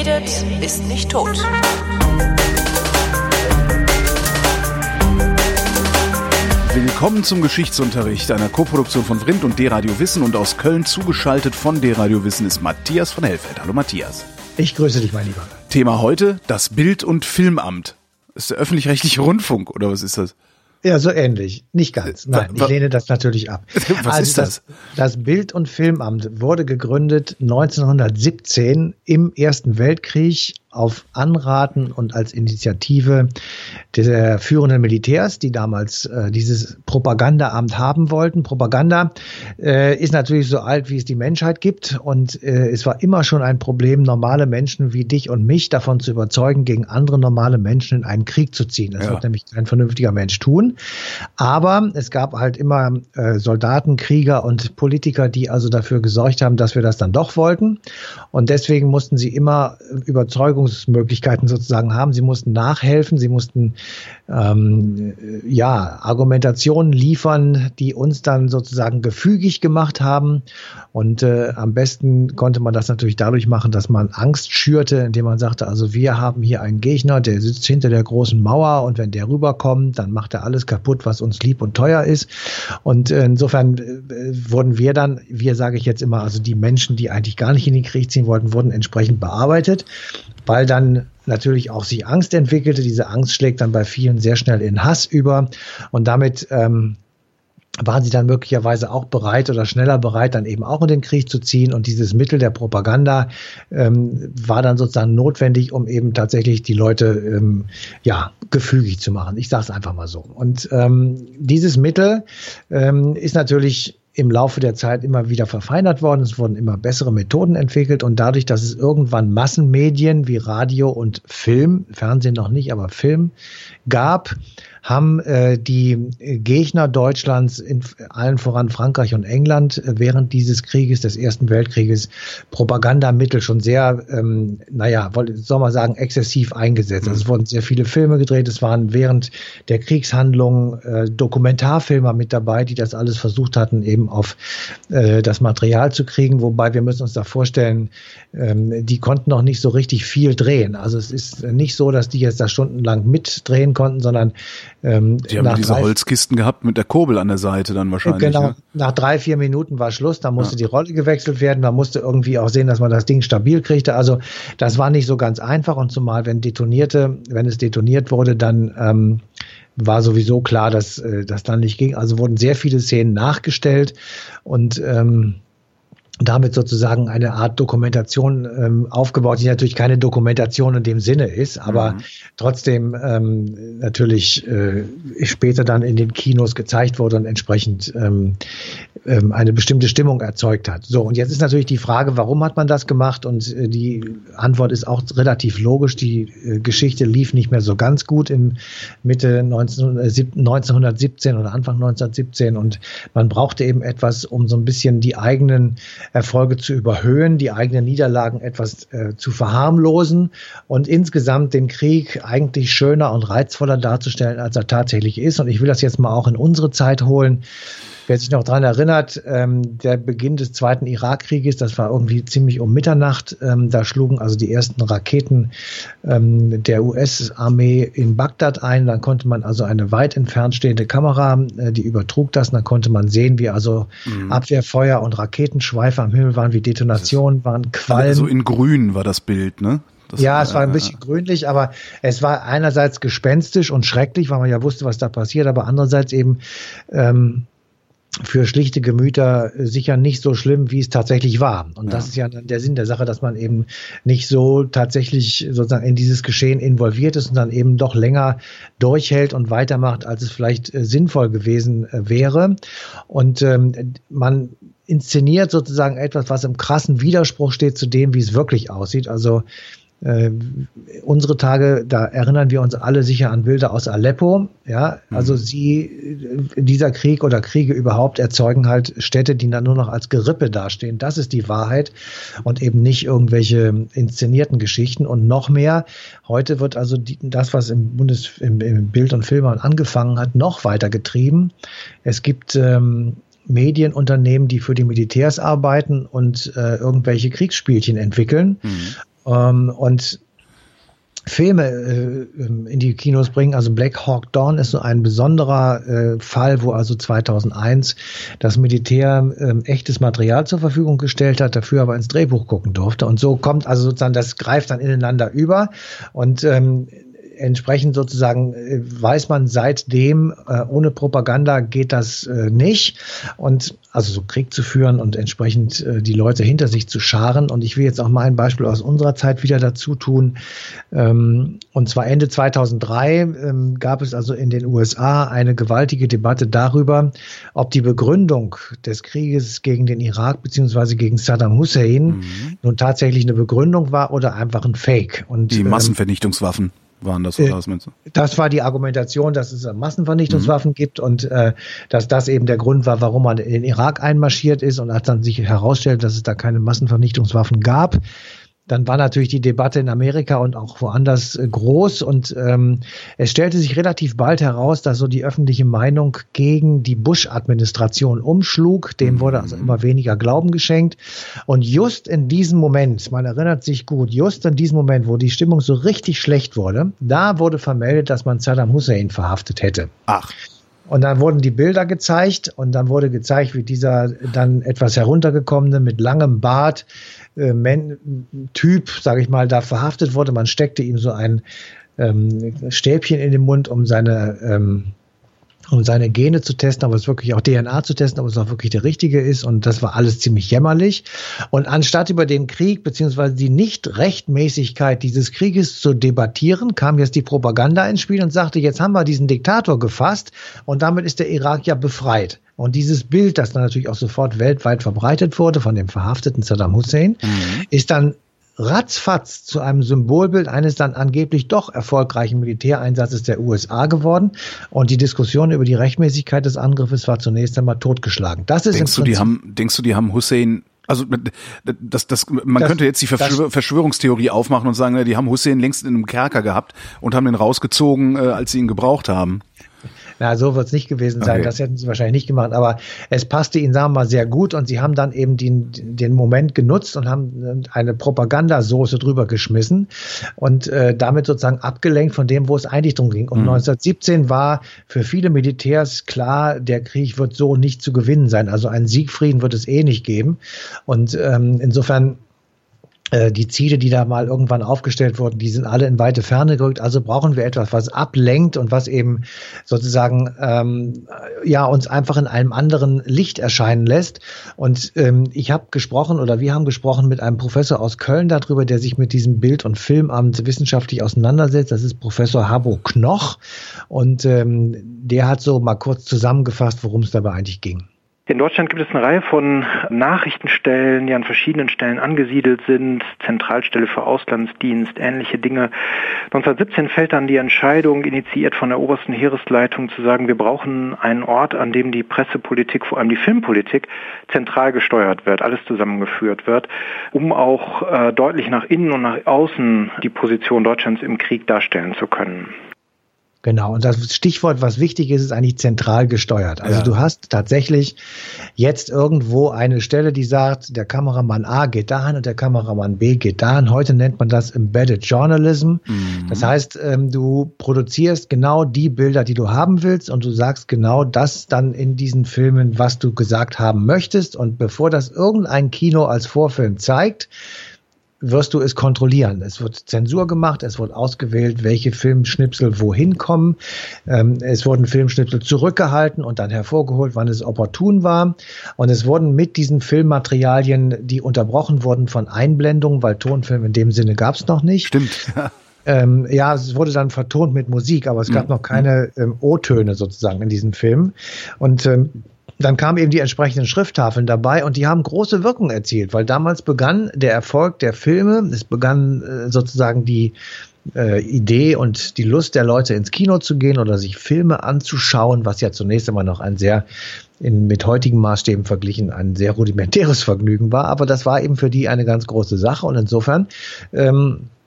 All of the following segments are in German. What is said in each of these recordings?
redet, ist nicht tot. Willkommen zum Geschichtsunterricht einer Koproduktion von Vrindt und D-Radio Wissen und aus Köln zugeschaltet von D-Radio Wissen ist Matthias von Hellfeld. Hallo Matthias. Ich grüße dich, mein Lieber. Thema heute, das Bild- und Filmamt. ist der öffentlich-rechtliche Rundfunk oder was ist das? Ja, so ähnlich. Nicht ganz. Nein, ich lehne das natürlich ab. Was also ist das? das? Das Bild- und Filmamt wurde gegründet 1917 im Ersten Weltkrieg auf Anraten und als Initiative der führenden Militärs, die damals äh, dieses Propagandaamt haben wollten. Propaganda äh, ist natürlich so alt, wie es die Menschheit gibt und äh, es war immer schon ein Problem, normale Menschen wie dich und mich davon zu überzeugen, gegen andere normale Menschen in einen Krieg zu ziehen. Das ja. wird nämlich kein vernünftiger Mensch tun. Aber es gab halt immer äh, Soldaten, Krieger und Politiker, die also dafür gesorgt haben, dass wir das dann doch wollten. Und deswegen mussten sie immer Überzeugung Überzeugungsmöglichkeiten sozusagen haben. Sie mussten nachhelfen, sie mussten ähm, ja Argumentationen liefern, die uns dann sozusagen gefügig gemacht haben. Und äh, am besten konnte man das natürlich dadurch machen, dass man Angst schürte, indem man sagte, also wir haben hier einen Gegner, der sitzt hinter der großen Mauer und wenn der rüberkommt, dann macht er alles kaputt, was uns lieb und teuer ist. Und äh, insofern äh, wurden wir dann, wir sage ich jetzt immer, also die Menschen, die eigentlich gar nicht in den Krieg ziehen wollten, wurden entsprechend bearbeitet weil dann natürlich auch sich Angst entwickelte. Diese Angst schlägt dann bei vielen sehr schnell in Hass über und damit ähm, waren sie dann möglicherweise auch bereit oder schneller bereit, dann eben auch in den Krieg zu ziehen. Und dieses Mittel der Propaganda ähm, war dann sozusagen notwendig, um eben tatsächlich die Leute ähm, ja gefügig zu machen. Ich sage es einfach mal so. Und ähm, dieses Mittel ähm, ist natürlich im Laufe der Zeit immer wieder verfeinert worden. Es wurden immer bessere Methoden entwickelt und dadurch, dass es irgendwann Massenmedien wie Radio und Film, Fernsehen noch nicht, aber Film gab, haben äh, die Gegner Deutschlands, in allen voran Frankreich und England, äh, während dieses Krieges, des Ersten Weltkrieges, Propagandamittel schon sehr, ähm, naja, soll man sagen, exzessiv eingesetzt. Also es wurden sehr viele Filme gedreht, es waren während der Kriegshandlungen äh, Dokumentarfilmer mit dabei, die das alles versucht hatten, eben auf äh, das Material zu kriegen, wobei wir müssen uns da vorstellen, ähm, die konnten noch nicht so richtig viel drehen. Also es ist nicht so, dass die jetzt da stundenlang mitdrehen konnten, sondern ähm, die haben diese drei, Holzkisten gehabt mit der Kurbel an der Seite dann wahrscheinlich. Genau, ja? nach drei, vier Minuten war Schluss, da musste ja. die Rolle gewechselt werden, da musste irgendwie auch sehen, dass man das Ding stabil kriegte. Also das war nicht so ganz einfach und zumal wenn detonierte, wenn es detoniert wurde, dann ähm, war sowieso klar, dass äh, das dann nicht ging. Also wurden sehr viele Szenen nachgestellt und ähm, damit sozusagen eine Art Dokumentation ähm, aufgebaut, die natürlich keine Dokumentation in dem Sinne ist, aber mhm. trotzdem ähm, natürlich äh, später dann in den Kinos gezeigt wurde und entsprechend ähm, ähm, eine bestimmte Stimmung erzeugt hat. So, und jetzt ist natürlich die Frage, warum hat man das gemacht? Und äh, die Antwort ist auch relativ logisch. Die äh, Geschichte lief nicht mehr so ganz gut im Mitte 19, äh, 1917 oder Anfang 1917 und man brauchte eben etwas, um so ein bisschen die eigenen Erfolge zu überhöhen, die eigenen Niederlagen etwas äh, zu verharmlosen und insgesamt den Krieg eigentlich schöner und reizvoller darzustellen, als er tatsächlich ist. Und ich will das jetzt mal auch in unsere Zeit holen. Wer sich noch dran erinnert, ähm, der Beginn des Zweiten Irakkrieges, das war irgendwie ziemlich um Mitternacht. Ähm, da schlugen also die ersten Raketen ähm, der US-Armee in Bagdad ein. Dann konnte man also eine weit entfernt stehende Kamera, äh, die übertrug das. Und dann konnte man sehen, wie also mhm. Abwehrfeuer und Raketenschweife am Himmel waren, wie Detonationen waren, Quallen. Also in grün war das Bild, ne? Das ja, war, es war ein bisschen grünlich, aber es war einerseits gespenstisch und schrecklich, weil man ja wusste, was da passiert, aber andererseits eben ähm, für schlichte Gemüter sicher nicht so schlimm, wie es tatsächlich war. Und ja. das ist ja der Sinn der Sache, dass man eben nicht so tatsächlich sozusagen in dieses Geschehen involviert ist und dann eben doch länger durchhält und weitermacht, als es vielleicht äh, sinnvoll gewesen äh, wäre. Und ähm, man inszeniert sozusagen etwas, was im krassen Widerspruch steht zu dem, wie es wirklich aussieht. Also äh, unsere Tage, da erinnern wir uns alle sicher an Bilder aus Aleppo. Ja, also mhm. sie, dieser Krieg oder Kriege überhaupt erzeugen halt Städte, die dann nur noch als Gerippe dastehen. Das ist die Wahrheit und eben nicht irgendwelche inszenierten Geschichten. Und noch mehr, heute wird also die, das, was im Bundes, im, im Bild und Film angefangen hat, noch weiter getrieben. Es gibt ähm, Medienunternehmen, die für die Militärs arbeiten und äh, irgendwelche Kriegsspielchen entwickeln. Mhm. Ähm, und Filme äh, in die Kinos bringen. Also Black Hawk Dawn ist so ein besonderer äh, Fall, wo also 2001 das Militär äh, echtes Material zur Verfügung gestellt hat, dafür aber ins Drehbuch gucken durfte. Und so kommt also sozusagen, das greift dann ineinander über. Und ähm, entsprechend sozusagen äh, weiß man seitdem, äh, ohne Propaganda geht das äh, nicht. Und also so Krieg zu führen und entsprechend die Leute hinter sich zu scharen. Und ich will jetzt auch mal ein Beispiel aus unserer Zeit wieder dazu tun. Ähm, und zwar Ende 2003 ähm, gab es also in den USA eine gewaltige Debatte darüber, ob die Begründung des Krieges gegen den Irak beziehungsweise gegen Saddam Hussein mhm. nun tatsächlich eine Begründung war oder einfach ein Fake. Und, die ähm, Massenvernichtungswaffen waren das, oder was meinst du? Das war die Argumentation, dass es Massenvernichtungswaffen mhm. gibt und äh, dass das eben der Grund war, warum man in den Irak einmarschiert ist und als dann sich herausstellt, dass es da keine Massenvernichtungswaffen gab, dann war natürlich die Debatte in Amerika und auch woanders äh, groß und ähm, es stellte sich relativ bald heraus, dass so die öffentliche Meinung gegen die Bush-Administration umschlug. Dem wurde also immer weniger Glauben geschenkt. Und just in diesem Moment, man erinnert sich gut, just in diesem Moment, wo die Stimmung so richtig schlecht wurde, da wurde vermeldet, dass man Saddam Hussein verhaftet hätte. Ach. Und dann wurden die Bilder gezeigt und dann wurde gezeigt, wie dieser dann etwas heruntergekommene mit langem Bart äh, Typ, sage ich mal, da verhaftet wurde. Man steckte ihm so ein ähm, Stäbchen in den Mund, um seine ähm, um seine Gene zu testen, aber es wirklich auch DNA zu testen, ob es auch wirklich der richtige ist. Und das war alles ziemlich jämmerlich. Und anstatt über den Krieg beziehungsweise die Nichtrechtmäßigkeit dieses Krieges zu debattieren, kam jetzt die Propaganda ins Spiel und sagte, jetzt haben wir diesen Diktator gefasst und damit ist der Irak ja befreit. Und dieses Bild, das dann natürlich auch sofort weltweit verbreitet wurde von dem verhafteten Saddam Hussein, mhm. ist dann ratzfatz zu einem Symbolbild eines dann angeblich doch erfolgreichen Militäreinsatzes der USA geworden. Und die Diskussion über die Rechtmäßigkeit des Angriffes war zunächst einmal totgeschlagen. Das ist denkst du, die haben, denkst du, die haben Hussein also das, das, man das, könnte jetzt die Verschwör Verschwörungstheorie aufmachen und sagen, die haben Hussein längst in einem Kerker gehabt und haben den rausgezogen, äh, als sie ihn gebraucht haben. Na, so wird es nicht gewesen sein. Okay. Das hätten sie wahrscheinlich nicht gemacht. Aber es passte ihnen, sagen wir mal, sehr gut. Und sie haben dann eben den, den Moment genutzt und haben eine Propagandasoße drüber geschmissen und äh, damit sozusagen abgelenkt von dem, wo es eigentlich drum ging. Und mhm. 1917 war für viele Militärs klar, der Krieg wird so nicht zu gewinnen sein. Also einen Siegfrieden wird es eh nicht geben. Und ähm, insofern die Ziele, die da mal irgendwann aufgestellt wurden, die sind alle in weite Ferne gerückt. Also brauchen wir etwas, was ablenkt und was eben sozusagen ähm, ja uns einfach in einem anderen Licht erscheinen lässt. Und ähm, ich habe gesprochen oder wir haben gesprochen mit einem Professor aus Köln darüber, der sich mit diesem Bild- und Filmamt wissenschaftlich auseinandersetzt. Das ist Professor Habo Knoch und ähm, der hat so mal kurz zusammengefasst, worum es dabei eigentlich ging. In Deutschland gibt es eine Reihe von Nachrichtenstellen, die an verschiedenen Stellen angesiedelt sind, Zentralstelle für Auslandsdienst, ähnliche Dinge. 1917 fällt dann die Entscheidung, initiiert von der obersten Heeresleitung, zu sagen, wir brauchen einen Ort, an dem die Pressepolitik, vor allem die Filmpolitik, zentral gesteuert wird, alles zusammengeführt wird, um auch äh, deutlich nach innen und nach außen die Position Deutschlands im Krieg darstellen zu können. Genau, und das Stichwort, was wichtig ist, ist eigentlich zentral gesteuert. Also ja. du hast tatsächlich jetzt irgendwo eine Stelle, die sagt, der Kameramann A geht dahin und der Kameramann B geht dahin. Heute nennt man das Embedded Journalism. Mhm. Das heißt, ähm, du produzierst genau die Bilder, die du haben willst und du sagst genau das dann in diesen Filmen, was du gesagt haben möchtest. Und bevor das irgendein Kino als Vorfilm zeigt, wirst du es kontrollieren. Es wird Zensur gemacht, es wird ausgewählt, welche Filmschnipsel wohin kommen. Ähm, es wurden Filmschnipsel zurückgehalten und dann hervorgeholt, wann es opportun war. Und es wurden mit diesen Filmmaterialien, die unterbrochen wurden von Einblendungen, weil Tonfilm in dem Sinne gab es noch nicht. Stimmt. Ähm, ja, es wurde dann vertont mit Musik, aber es gab mhm. noch keine ähm, O-Töne sozusagen in diesem Film. Und ähm, dann kamen eben die entsprechenden Schrifttafeln dabei und die haben große Wirkung erzielt, weil damals begann der Erfolg der Filme, es begann äh, sozusagen die äh, Idee und die Lust der Leute ins Kino zu gehen oder sich Filme anzuschauen, was ja zunächst einmal noch ein sehr in, mit heutigen Maßstäben verglichen ein sehr rudimentäres Vergnügen war, aber das war eben für die eine ganz große Sache und insofern ähm, äh,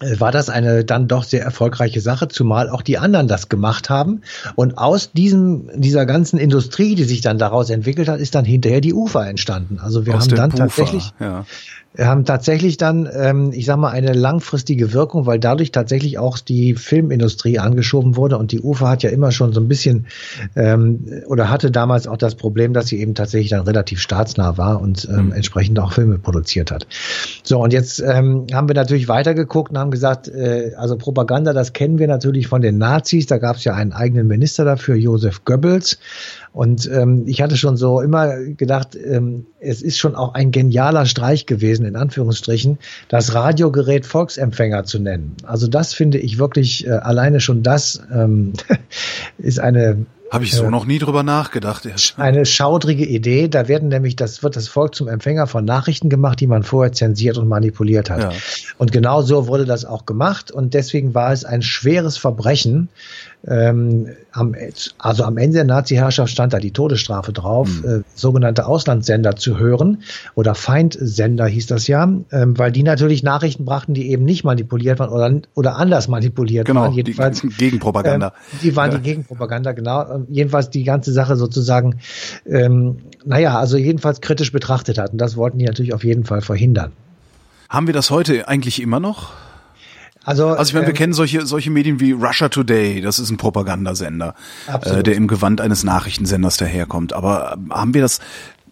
war das eine dann doch sehr erfolgreiche Sache, zumal auch die anderen das gemacht haben. Und aus diesem, dieser ganzen Industrie, die sich dann daraus entwickelt hat, ist dann hinterher die UFA entstanden. Also wir aus haben dann Pufa, tatsächlich, ja. Haben tatsächlich dann, ähm, ich sag mal, eine langfristige Wirkung, weil dadurch tatsächlich auch die Filmindustrie angeschoben wurde und die UFA hat ja immer schon so ein bisschen ähm, oder hatte damals auch das Problem, dass sie eben tatsächlich dann relativ staatsnah war und ähm, mhm. entsprechend auch Filme produziert hat. So, und jetzt ähm, haben wir natürlich weitergeguckt und haben gesagt, äh, also Propaganda, das kennen wir natürlich von den Nazis, da gab es ja einen eigenen Minister dafür, Josef Goebbels. Und ähm, ich hatte schon so immer gedacht, ähm, es ist schon auch ein genialer Streich gewesen, in Anführungsstrichen, das Radiogerät Volksempfänger zu nennen. Also das finde ich wirklich äh, alleine schon das ähm, ist eine habe ich so äh, noch nie drüber nachgedacht. Eine schaudrige Idee. Da werden nämlich, das wird das Volk zum Empfänger von Nachrichten gemacht, die man vorher zensiert und manipuliert hat. Ja. Und genau so wurde das auch gemacht. Und deswegen war es ein schweres Verbrechen, ähm, am, also am Ende der Nazi-Herrschaft stand da die Todesstrafe drauf, mhm. äh, sogenannte Auslandssender zu hören oder Feindsender hieß das ja, ähm, weil die natürlich Nachrichten brachten, die eben nicht manipuliert waren oder, oder anders manipuliert genau, waren. Jedenfalls die Gegenpropaganda. Äh, die waren ja. die Gegenpropaganda, genau. Ähm, jedenfalls die ganze Sache sozusagen, ähm, naja, also jedenfalls kritisch betrachtet hatten. Das wollten die natürlich auf jeden Fall verhindern. Haben wir das heute eigentlich immer noch? Also, also ich meine, wir ähm, kennen solche, solche Medien wie Russia Today, das ist ein Propagandasender, äh, der im Gewand eines Nachrichtensenders daherkommt. Aber ähm, haben wir das,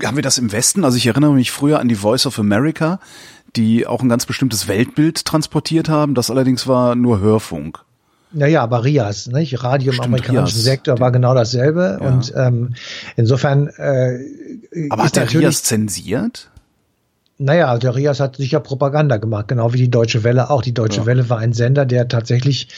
haben wir das im Westen? Also ich erinnere mich früher an die Voice of America, die auch ein ganz bestimmtes Weltbild transportiert haben. Das allerdings war nur Hörfunk. Naja, aber RIAS, nicht? Radio im amerikanischen Rias. Sektor war genau dasselbe. Ja. Und ähm, insofern äh, Aber hat der RIAS zensiert? Naja, der Rias hat sicher Propaganda gemacht, genau wie die Deutsche Welle auch. Die Deutsche ja. Welle war ein Sender, der tatsächlich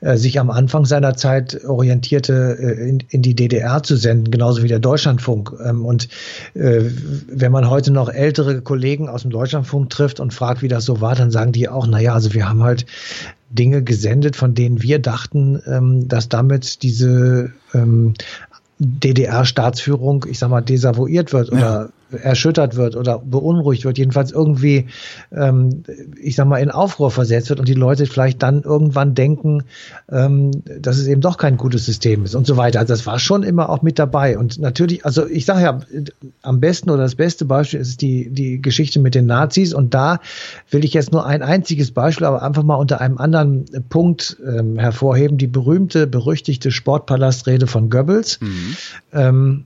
äh, sich am Anfang seiner Zeit orientierte, äh, in, in, die DDR zu senden, genauso wie der Deutschlandfunk. Ähm, und äh, wenn man heute noch ältere Kollegen aus dem Deutschlandfunk trifft und fragt, wie das so war, dann sagen die auch, naja, also wir haben halt Dinge gesendet, von denen wir dachten, ähm, dass damit diese ähm, DDR-Staatsführung, ich sag mal, desavouiert wird oder ja erschüttert wird oder beunruhigt wird, jedenfalls irgendwie, ähm, ich sag mal, in Aufruhr versetzt wird und die Leute vielleicht dann irgendwann denken, ähm, dass es eben doch kein gutes System ist und so weiter. Also das war schon immer auch mit dabei. Und natürlich, also ich sage ja, am besten oder das beste Beispiel ist die, die Geschichte mit den Nazis und da will ich jetzt nur ein einziges Beispiel, aber einfach mal unter einem anderen Punkt ähm, hervorheben, die berühmte, berüchtigte Sportpalastrede von Goebbels. Mhm. Ähm,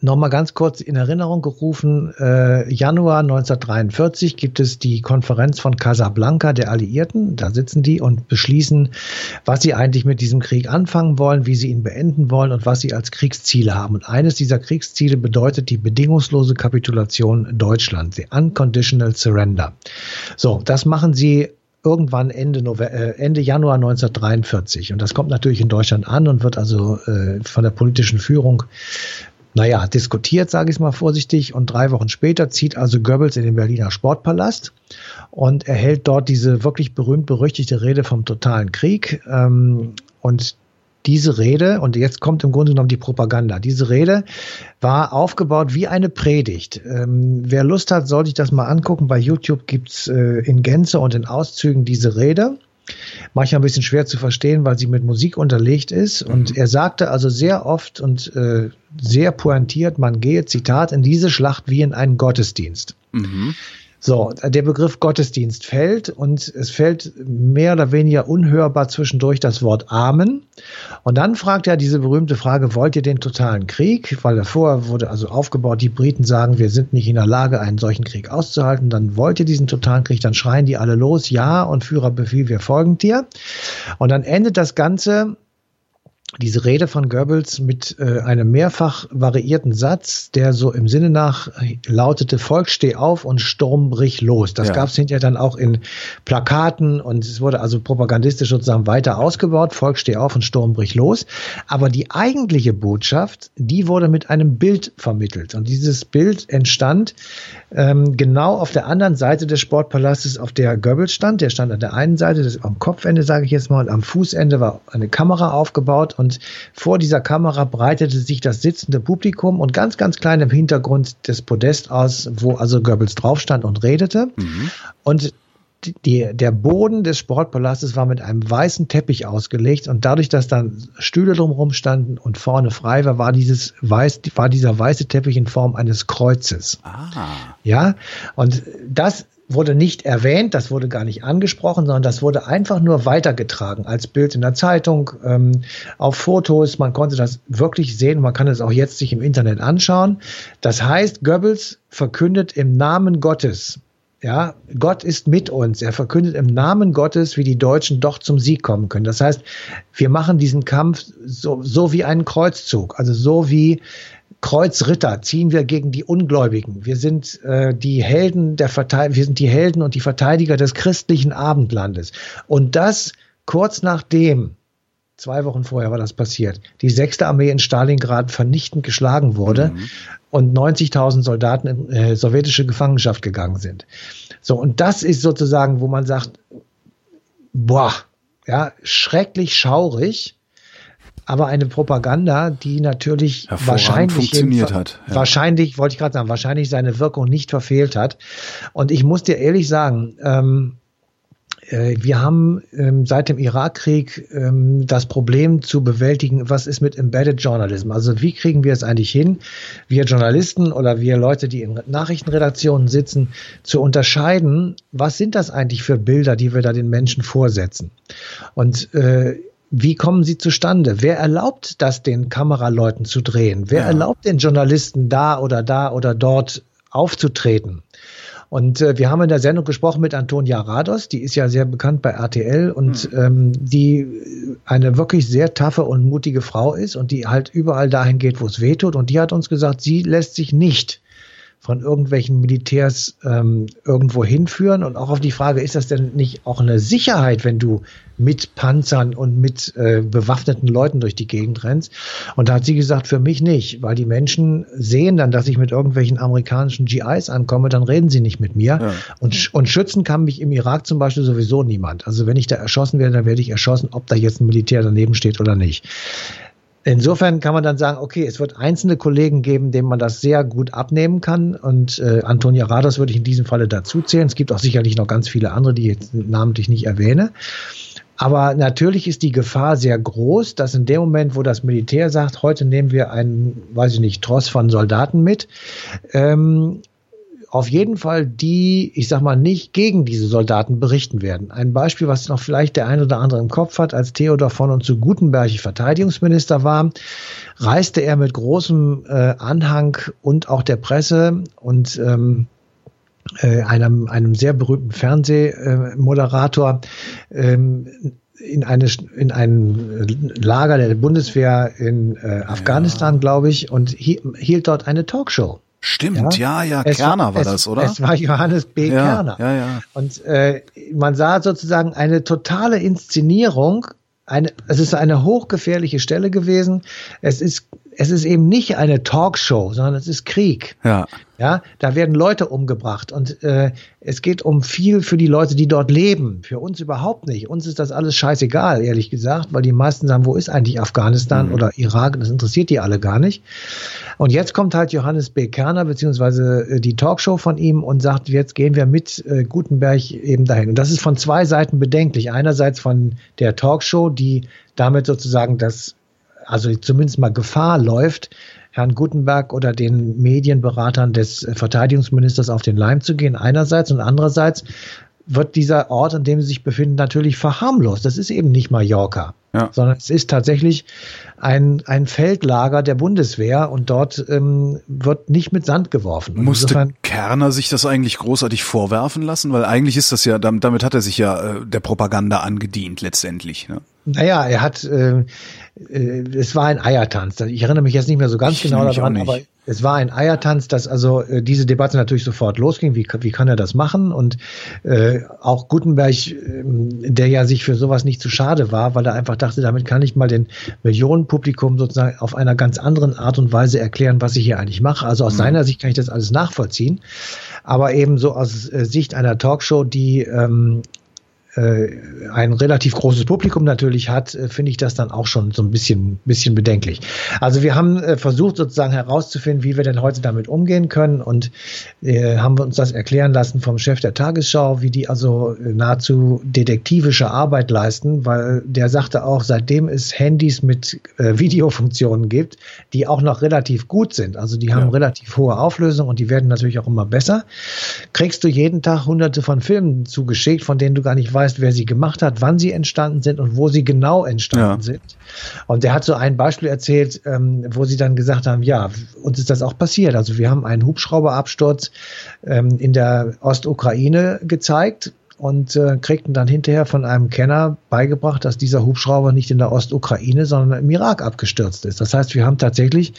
Nochmal ganz kurz in Erinnerung gerufen, äh, Januar 1943 gibt es die Konferenz von Casablanca der Alliierten. Da sitzen die und beschließen, was sie eigentlich mit diesem Krieg anfangen wollen, wie sie ihn beenden wollen und was sie als Kriegsziele haben. Und eines dieser Kriegsziele bedeutet die bedingungslose Kapitulation Deutschlands, the unconditional surrender. So, das machen sie irgendwann Ende, November, äh, Ende Januar 1943. Und das kommt natürlich in Deutschland an und wird also äh, von der politischen Führung naja, diskutiert, sage ich mal vorsichtig. Und drei Wochen später zieht also Goebbels in den Berliner Sportpalast und erhält dort diese wirklich berühmt-berüchtigte Rede vom totalen Krieg. Ähm, und diese Rede, und jetzt kommt im Grunde genommen die Propaganda, diese Rede war aufgebaut wie eine Predigt. Ähm, wer Lust hat, soll sich das mal angucken. Bei YouTube gibt's äh, in Gänze und in Auszügen diese Rede manchmal ein bisschen schwer zu verstehen, weil sie mit Musik unterlegt ist. Und mhm. er sagte also sehr oft und äh, sehr pointiert, man gehe, Zitat, in diese Schlacht wie in einen Gottesdienst. Mhm. So, der Begriff Gottesdienst fällt und es fällt mehr oder weniger unhörbar zwischendurch das Wort Amen. Und dann fragt er diese berühmte Frage, wollt ihr den totalen Krieg? Weil davor wurde also aufgebaut, die Briten sagen, wir sind nicht in der Lage, einen solchen Krieg auszuhalten. Dann wollt ihr diesen totalen Krieg? Dann schreien die alle los, ja, und Führerbefehl, wir folgen dir. Und dann endet das Ganze diese Rede von Goebbels mit äh, einem mehrfach variierten Satz, der so im Sinne nach lautete, Volk steh auf und Sturm brich los. Das ja. gab es hinterher dann auch in Plakaten und es wurde also propagandistisch sozusagen weiter ausgebaut, Volk steh auf und Sturm brich los. Aber die eigentliche Botschaft, die wurde mit einem Bild vermittelt. Und dieses Bild entstand ähm, genau auf der anderen Seite des Sportpalastes, auf der Goebbels stand. Der stand an der einen Seite, das am Kopfende, sage ich jetzt mal, und am Fußende war eine Kamera aufgebaut und vor dieser Kamera breitete sich das sitzende Publikum und ganz, ganz klein im Hintergrund des Podest aus, wo also Goebbels drauf stand und redete. Mhm. Und die, der Boden des Sportpalastes war mit einem weißen Teppich ausgelegt und dadurch, dass dann Stühle drumherum standen und vorne frei war, war dieses weiß, war dieser weiße Teppich in Form eines Kreuzes. Ah. Ja, und das wurde nicht erwähnt, das wurde gar nicht angesprochen, sondern das wurde einfach nur weitergetragen als Bild in der Zeitung, ähm, auf Fotos. Man konnte das wirklich sehen. Man kann es auch jetzt sich im Internet anschauen. Das heißt, Goebbels verkündet im Namen Gottes. Ja, Gott ist mit uns. Er verkündet im Namen Gottes, wie die Deutschen doch zum Sieg kommen können. Das heißt, wir machen diesen Kampf so, so wie einen Kreuzzug, also so wie Kreuzritter ziehen wir gegen die Ungläubigen. Wir sind äh, die Helden der Verteid wir sind die Helden und die Verteidiger des christlichen Abendlandes. Und das kurz nachdem zwei Wochen vorher war das passiert, die sechste Armee in Stalingrad vernichtend geschlagen wurde mhm. und 90.000 Soldaten in äh, sowjetische Gefangenschaft gegangen sind. So, und das ist sozusagen, wo man sagt, boah, ja, schrecklich schaurig aber eine Propaganda, die natürlich wahrscheinlich funktioniert hat. Ja. Wahrscheinlich, wollte ich gerade sagen, wahrscheinlich seine Wirkung nicht verfehlt hat. Und ich muss dir ehrlich sagen, ähm, äh, wir haben ähm, seit dem Irakkrieg ähm, das Problem zu bewältigen, was ist mit Embedded Journalism? Also wie kriegen wir es eigentlich hin, wir Journalisten oder wir Leute, die in Nachrichtenredaktionen sitzen, zu unterscheiden, was sind das eigentlich für Bilder, die wir da den Menschen vorsetzen? Und äh, wie kommen sie zustande? Wer erlaubt das den Kameraleuten zu drehen? Wer ja. erlaubt den Journalisten da oder da oder dort aufzutreten? Und äh, wir haben in der Sendung gesprochen mit Antonia Rados, die ist ja sehr bekannt bei RTL und mhm. ähm, die eine wirklich sehr taffe und mutige Frau ist und die halt überall dahin geht, wo es weh tut. Und die hat uns gesagt, sie lässt sich nicht von irgendwelchen Militärs ähm, irgendwo hinführen. Und auch auf die Frage, ist das denn nicht auch eine Sicherheit, wenn du mit Panzern und mit äh, bewaffneten Leuten durch die Gegend rennst? Und da hat sie gesagt, für mich nicht, weil die Menschen sehen dann, dass ich mit irgendwelchen amerikanischen GIs ankomme, dann reden sie nicht mit mir. Ja. Und, und schützen kann mich im Irak zum Beispiel sowieso niemand. Also wenn ich da erschossen werde, dann werde ich erschossen, ob da jetzt ein Militär daneben steht oder nicht. Insofern kann man dann sagen, okay, es wird einzelne Kollegen geben, denen man das sehr gut abnehmen kann. Und äh, Antonia Rados würde ich in diesem Falle dazu zählen. Es gibt auch sicherlich noch ganz viele andere, die ich jetzt namentlich nicht erwähne. Aber natürlich ist die Gefahr sehr groß, dass in dem Moment, wo das Militär sagt, heute nehmen wir einen, weiß ich nicht, Tross von Soldaten mit, ähm, auf jeden Fall die, ich sag mal, nicht gegen diese Soldaten berichten werden. Ein Beispiel, was noch vielleicht der ein oder andere im Kopf hat, als Theodor von und zu Gutenberg Verteidigungsminister war, reiste er mit großem äh, Anhang und auch der Presse und ähm, äh, einem, einem sehr berühmten Fernsehmoderator ähm, in eine in ein Lager der Bundeswehr in äh, Afghanistan, ja. glaube ich, und hielt dort eine Talkshow. Stimmt, ja, ja, ja Kerner war, war das, oder? Es war Johannes B. Ja, Kerner. Ja, ja. Und äh, man sah sozusagen eine totale Inszenierung. Eine, es ist eine hochgefährliche Stelle gewesen. Es ist es ist eben nicht eine Talkshow, sondern es ist Krieg. Ja. Ja, da werden Leute umgebracht und äh, es geht um viel für die Leute, die dort leben. Für uns überhaupt nicht. Uns ist das alles scheißegal, ehrlich gesagt, weil die meisten sagen, wo ist eigentlich Afghanistan mhm. oder Irak? Das interessiert die alle gar nicht. Und jetzt kommt halt Johannes B. Kerner beziehungsweise äh, die Talkshow von ihm und sagt, jetzt gehen wir mit äh, Gutenberg eben dahin. Und das ist von zwei Seiten bedenklich. Einerseits von der Talkshow, die damit sozusagen das also zumindest mal Gefahr läuft, Herrn Gutenberg oder den Medienberatern des Verteidigungsministers auf den Leim zu gehen, einerseits und andererseits wird dieser Ort, an dem sie sich befinden, natürlich verharmlost. Das ist eben nicht Mallorca, ja. sondern es ist tatsächlich ein, ein Feldlager der Bundeswehr und dort ähm, wird nicht mit Sand geworfen. Und Musste insofern, Kerner sich das eigentlich großartig vorwerfen lassen? Weil eigentlich ist das ja, damit, damit hat er sich ja äh, der Propaganda angedient letztendlich. Ne? Naja, er hat, äh, äh, es war ein Eiertanz. Ich erinnere mich jetzt nicht mehr so ganz ich genau daran, aber es war ein Eiertanz, dass also äh, diese Debatte natürlich sofort losging. Wie, wie kann er das machen? Und äh, auch Gutenberg, äh, der ja sich für sowas nicht zu schade war, weil er einfach dachte, damit kann ich mal den Millionenpublikum sozusagen auf einer ganz anderen Art und Weise erklären, was ich hier eigentlich mache. Also aus mhm. seiner Sicht kann ich das alles nachvollziehen. Aber eben so aus äh, Sicht einer Talkshow, die ähm, äh, ein relativ großes Publikum natürlich hat, äh, finde ich das dann auch schon so ein bisschen, bisschen bedenklich. Also wir haben äh, versucht sozusagen herauszufinden, wie wir denn heute damit umgehen können und äh, haben wir uns das erklären lassen vom Chef der Tagesschau, wie die also äh, nahezu detektivische Arbeit leisten, weil der sagte auch, seitdem es Handys mit äh, Videofunktionen gibt, die auch noch relativ gut sind, also die haben ja. relativ hohe Auflösung und die werden natürlich auch immer besser, kriegst du jeden Tag hunderte von Filmen zugeschickt, von denen du gar nicht weißt, wer sie gemacht hat, wann sie entstanden sind und wo sie genau entstanden ja. sind. Und der hat so ein Beispiel erzählt, ähm, wo sie dann gesagt haben, ja, uns ist das auch passiert. Also wir haben einen Hubschrauberabsturz ähm, in der Ostukraine gezeigt und äh, kriegten dann hinterher von einem Kenner beigebracht, dass dieser Hubschrauber nicht in der Ostukraine, sondern im Irak abgestürzt ist. Das heißt, wir haben tatsächlich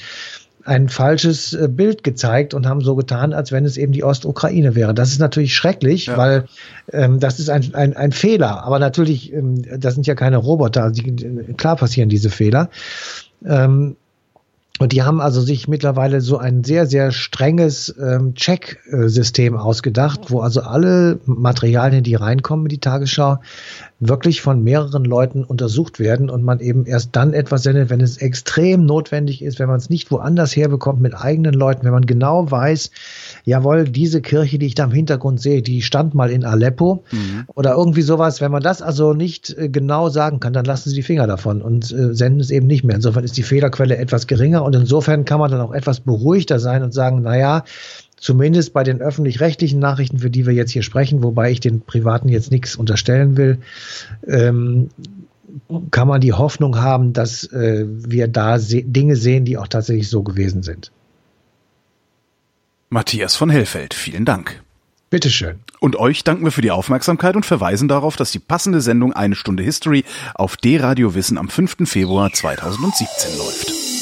ein falsches äh, Bild gezeigt und haben so getan, als wenn es eben die Ostukraine wäre. Das ist natürlich schrecklich, ja. weil ähm, das ist ein, ein, ein Fehler. Aber natürlich, ähm, das sind ja keine Roboter. Die, klar passieren diese Fehler. Ähm, und die haben also sich mittlerweile so ein sehr, sehr strenges ähm, Check-System ausgedacht, wo also alle Materialien, die reinkommen in die Tagesschau, wirklich von mehreren Leuten untersucht werden und man eben erst dann etwas sendet, wenn es extrem notwendig ist, wenn man es nicht woanders herbekommt mit eigenen Leuten, wenn man genau weiß, jawohl, diese Kirche, die ich da im Hintergrund sehe, die stand mal in Aleppo mhm. oder irgendwie sowas. Wenn man das also nicht äh, genau sagen kann, dann lassen Sie die Finger davon und äh, senden es eben nicht mehr. Insofern ist die Fehlerquelle etwas geringer und insofern kann man dann auch etwas beruhigter sein und sagen, na ja, zumindest bei den öffentlich-rechtlichen Nachrichten, für die wir jetzt hier sprechen, wobei ich den Privaten jetzt nichts unterstellen will, ähm, kann man die Hoffnung haben, dass äh, wir da se Dinge sehen, die auch tatsächlich so gewesen sind. Matthias von Hellfeld, vielen Dank. Bitteschön. Und euch danken wir für die Aufmerksamkeit und verweisen darauf, dass die passende Sendung Eine Stunde History auf D-Radio Wissen am 5. Februar 2017 läuft.